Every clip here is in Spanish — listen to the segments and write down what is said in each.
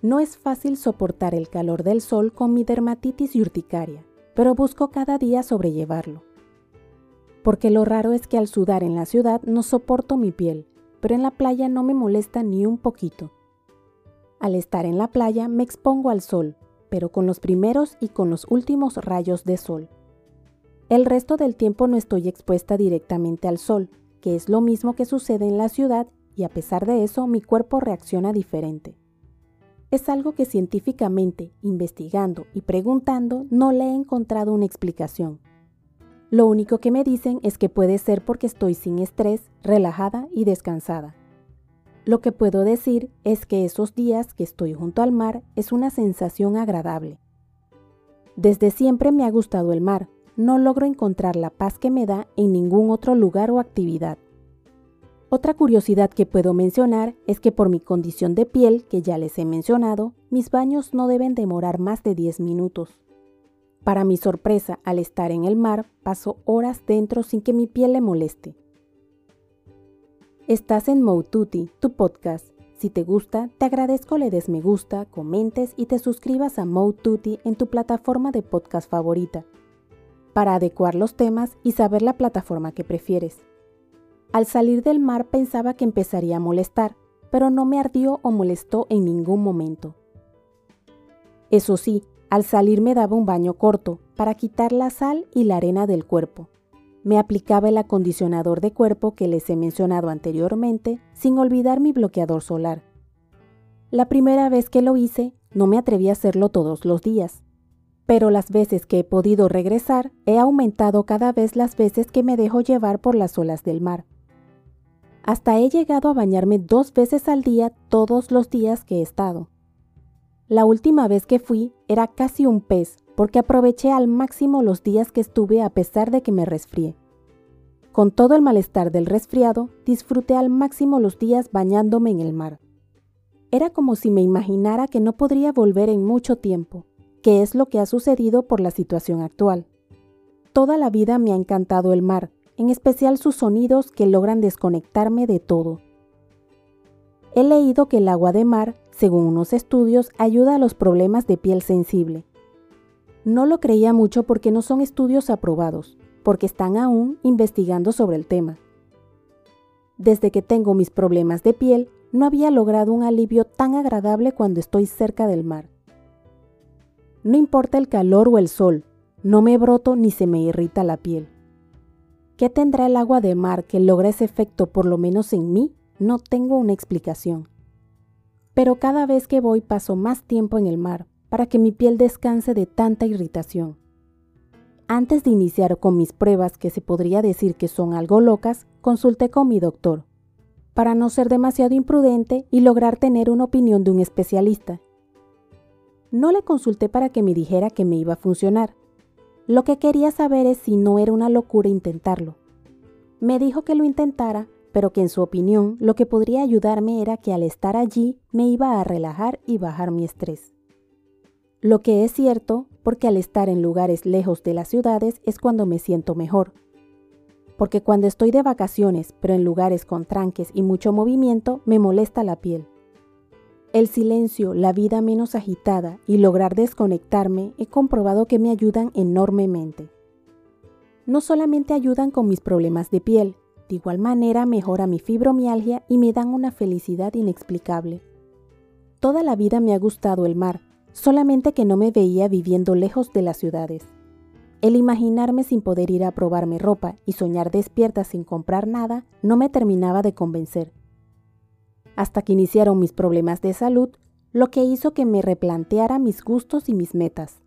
No es fácil soportar el calor del sol con mi dermatitis y urticaria, pero busco cada día sobrellevarlo. Porque lo raro es que al sudar en la ciudad no soporto mi piel, pero en la playa no me molesta ni un poquito. Al estar en la playa me expongo al sol, pero con los primeros y con los últimos rayos de sol. El resto del tiempo no estoy expuesta directamente al sol, que es lo mismo que sucede en la ciudad y a pesar de eso mi cuerpo reacciona diferente. Es algo que científicamente, investigando y preguntando, no le he encontrado una explicación. Lo único que me dicen es que puede ser porque estoy sin estrés, relajada y descansada. Lo que puedo decir es que esos días que estoy junto al mar es una sensación agradable. Desde siempre me ha gustado el mar, no logro encontrar la paz que me da en ningún otro lugar o actividad. Otra curiosidad que puedo mencionar es que por mi condición de piel, que ya les he mencionado, mis baños no deben demorar más de 10 minutos. Para mi sorpresa, al estar en el mar, paso horas dentro sin que mi piel le moleste. Estás en Moututi, tu podcast. Si te gusta, te agradezco le des me gusta, comentes y te suscribas a Moututi en tu plataforma de podcast favorita, para adecuar los temas y saber la plataforma que prefieres. Al salir del mar pensaba que empezaría a molestar, pero no me ardió o molestó en ningún momento. Eso sí, al salir me daba un baño corto para quitar la sal y la arena del cuerpo me aplicaba el acondicionador de cuerpo que les he mencionado anteriormente, sin olvidar mi bloqueador solar. La primera vez que lo hice, no me atreví a hacerlo todos los días, pero las veces que he podido regresar, he aumentado cada vez las veces que me dejo llevar por las olas del mar. Hasta he llegado a bañarme dos veces al día todos los días que he estado. La última vez que fui era casi un pez porque aproveché al máximo los días que estuve a pesar de que me resfrié. Con todo el malestar del resfriado, disfruté al máximo los días bañándome en el mar. Era como si me imaginara que no podría volver en mucho tiempo, que es lo que ha sucedido por la situación actual. Toda la vida me ha encantado el mar, en especial sus sonidos que logran desconectarme de todo. He leído que el agua de mar, según unos estudios, ayuda a los problemas de piel sensible, no lo creía mucho porque no son estudios aprobados, porque están aún investigando sobre el tema. Desde que tengo mis problemas de piel, no había logrado un alivio tan agradable cuando estoy cerca del mar. No importa el calor o el sol, no me broto ni se me irrita la piel. ¿Qué tendrá el agua de mar que logra ese efecto por lo menos en mí? No tengo una explicación. Pero cada vez que voy paso más tiempo en el mar, para que mi piel descanse de tanta irritación. Antes de iniciar con mis pruebas que se podría decir que son algo locas, consulté con mi doctor, para no ser demasiado imprudente y lograr tener una opinión de un especialista. No le consulté para que me dijera que me iba a funcionar. Lo que quería saber es si no era una locura intentarlo. Me dijo que lo intentara, pero que en su opinión lo que podría ayudarme era que al estar allí me iba a relajar y bajar mi estrés. Lo que es cierto, porque al estar en lugares lejos de las ciudades es cuando me siento mejor. Porque cuando estoy de vacaciones, pero en lugares con tranques y mucho movimiento, me molesta la piel. El silencio, la vida menos agitada y lograr desconectarme he comprobado que me ayudan enormemente. No solamente ayudan con mis problemas de piel, de igual manera mejora mi fibromialgia y me dan una felicidad inexplicable. Toda la vida me ha gustado el mar, solamente que no me veía viviendo lejos de las ciudades. El imaginarme sin poder ir a probarme ropa y soñar despierta sin comprar nada no me terminaba de convencer. Hasta que iniciaron mis problemas de salud, lo que hizo que me replanteara mis gustos y mis metas.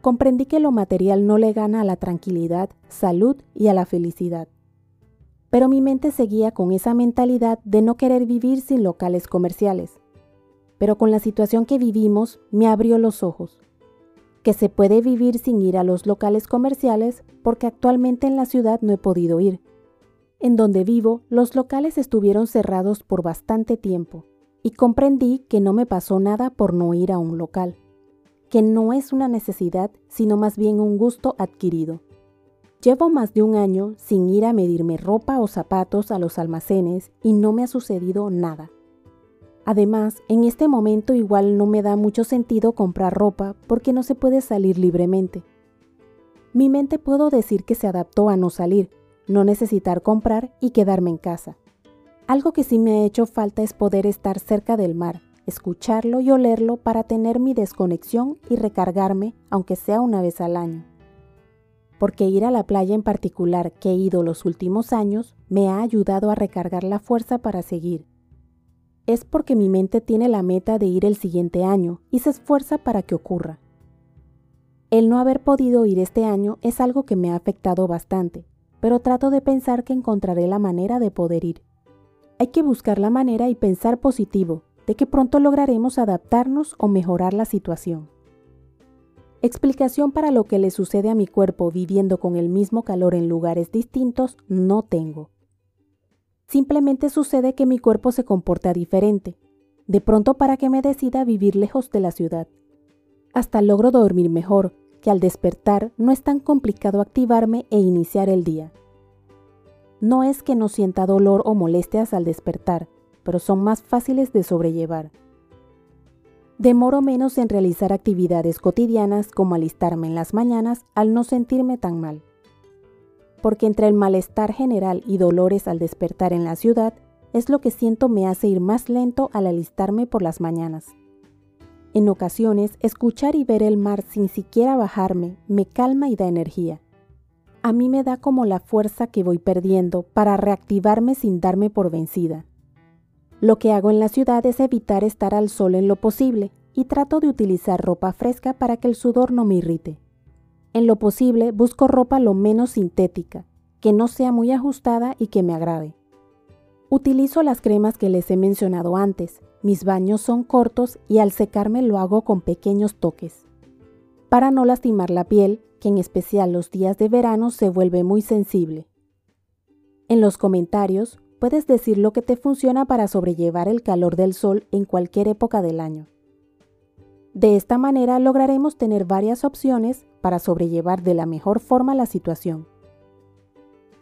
Comprendí que lo material no le gana a la tranquilidad, salud y a la felicidad. Pero mi mente seguía con esa mentalidad de no querer vivir sin locales comerciales pero con la situación que vivimos me abrió los ojos. Que se puede vivir sin ir a los locales comerciales porque actualmente en la ciudad no he podido ir. En donde vivo, los locales estuvieron cerrados por bastante tiempo y comprendí que no me pasó nada por no ir a un local, que no es una necesidad, sino más bien un gusto adquirido. Llevo más de un año sin ir a medirme ropa o zapatos a los almacenes y no me ha sucedido nada. Además, en este momento igual no me da mucho sentido comprar ropa porque no se puede salir libremente. Mi mente puedo decir que se adaptó a no salir, no necesitar comprar y quedarme en casa. Algo que sí me ha hecho falta es poder estar cerca del mar, escucharlo y olerlo para tener mi desconexión y recargarme, aunque sea una vez al año. Porque ir a la playa en particular que he ido los últimos años me ha ayudado a recargar la fuerza para seguir es porque mi mente tiene la meta de ir el siguiente año y se esfuerza para que ocurra. El no haber podido ir este año es algo que me ha afectado bastante, pero trato de pensar que encontraré la manera de poder ir. Hay que buscar la manera y pensar positivo, de que pronto lograremos adaptarnos o mejorar la situación. Explicación para lo que le sucede a mi cuerpo viviendo con el mismo calor en lugares distintos no tengo. Simplemente sucede que mi cuerpo se comporta diferente, de pronto para que me decida vivir lejos de la ciudad. Hasta logro dormir mejor, que al despertar no es tan complicado activarme e iniciar el día. No es que no sienta dolor o molestias al despertar, pero son más fáciles de sobrellevar. Demoro menos en realizar actividades cotidianas como alistarme en las mañanas al no sentirme tan mal porque entre el malestar general y dolores al despertar en la ciudad, es lo que siento me hace ir más lento al alistarme por las mañanas. En ocasiones, escuchar y ver el mar sin siquiera bajarme me calma y da energía. A mí me da como la fuerza que voy perdiendo para reactivarme sin darme por vencida. Lo que hago en la ciudad es evitar estar al sol en lo posible y trato de utilizar ropa fresca para que el sudor no me irrite. En lo posible busco ropa lo menos sintética, que no sea muy ajustada y que me agrade. Utilizo las cremas que les he mencionado antes. Mis baños son cortos y al secarme lo hago con pequeños toques. Para no lastimar la piel, que en especial los días de verano se vuelve muy sensible. En los comentarios puedes decir lo que te funciona para sobrellevar el calor del sol en cualquier época del año. De esta manera lograremos tener varias opciones para sobrellevar de la mejor forma la situación.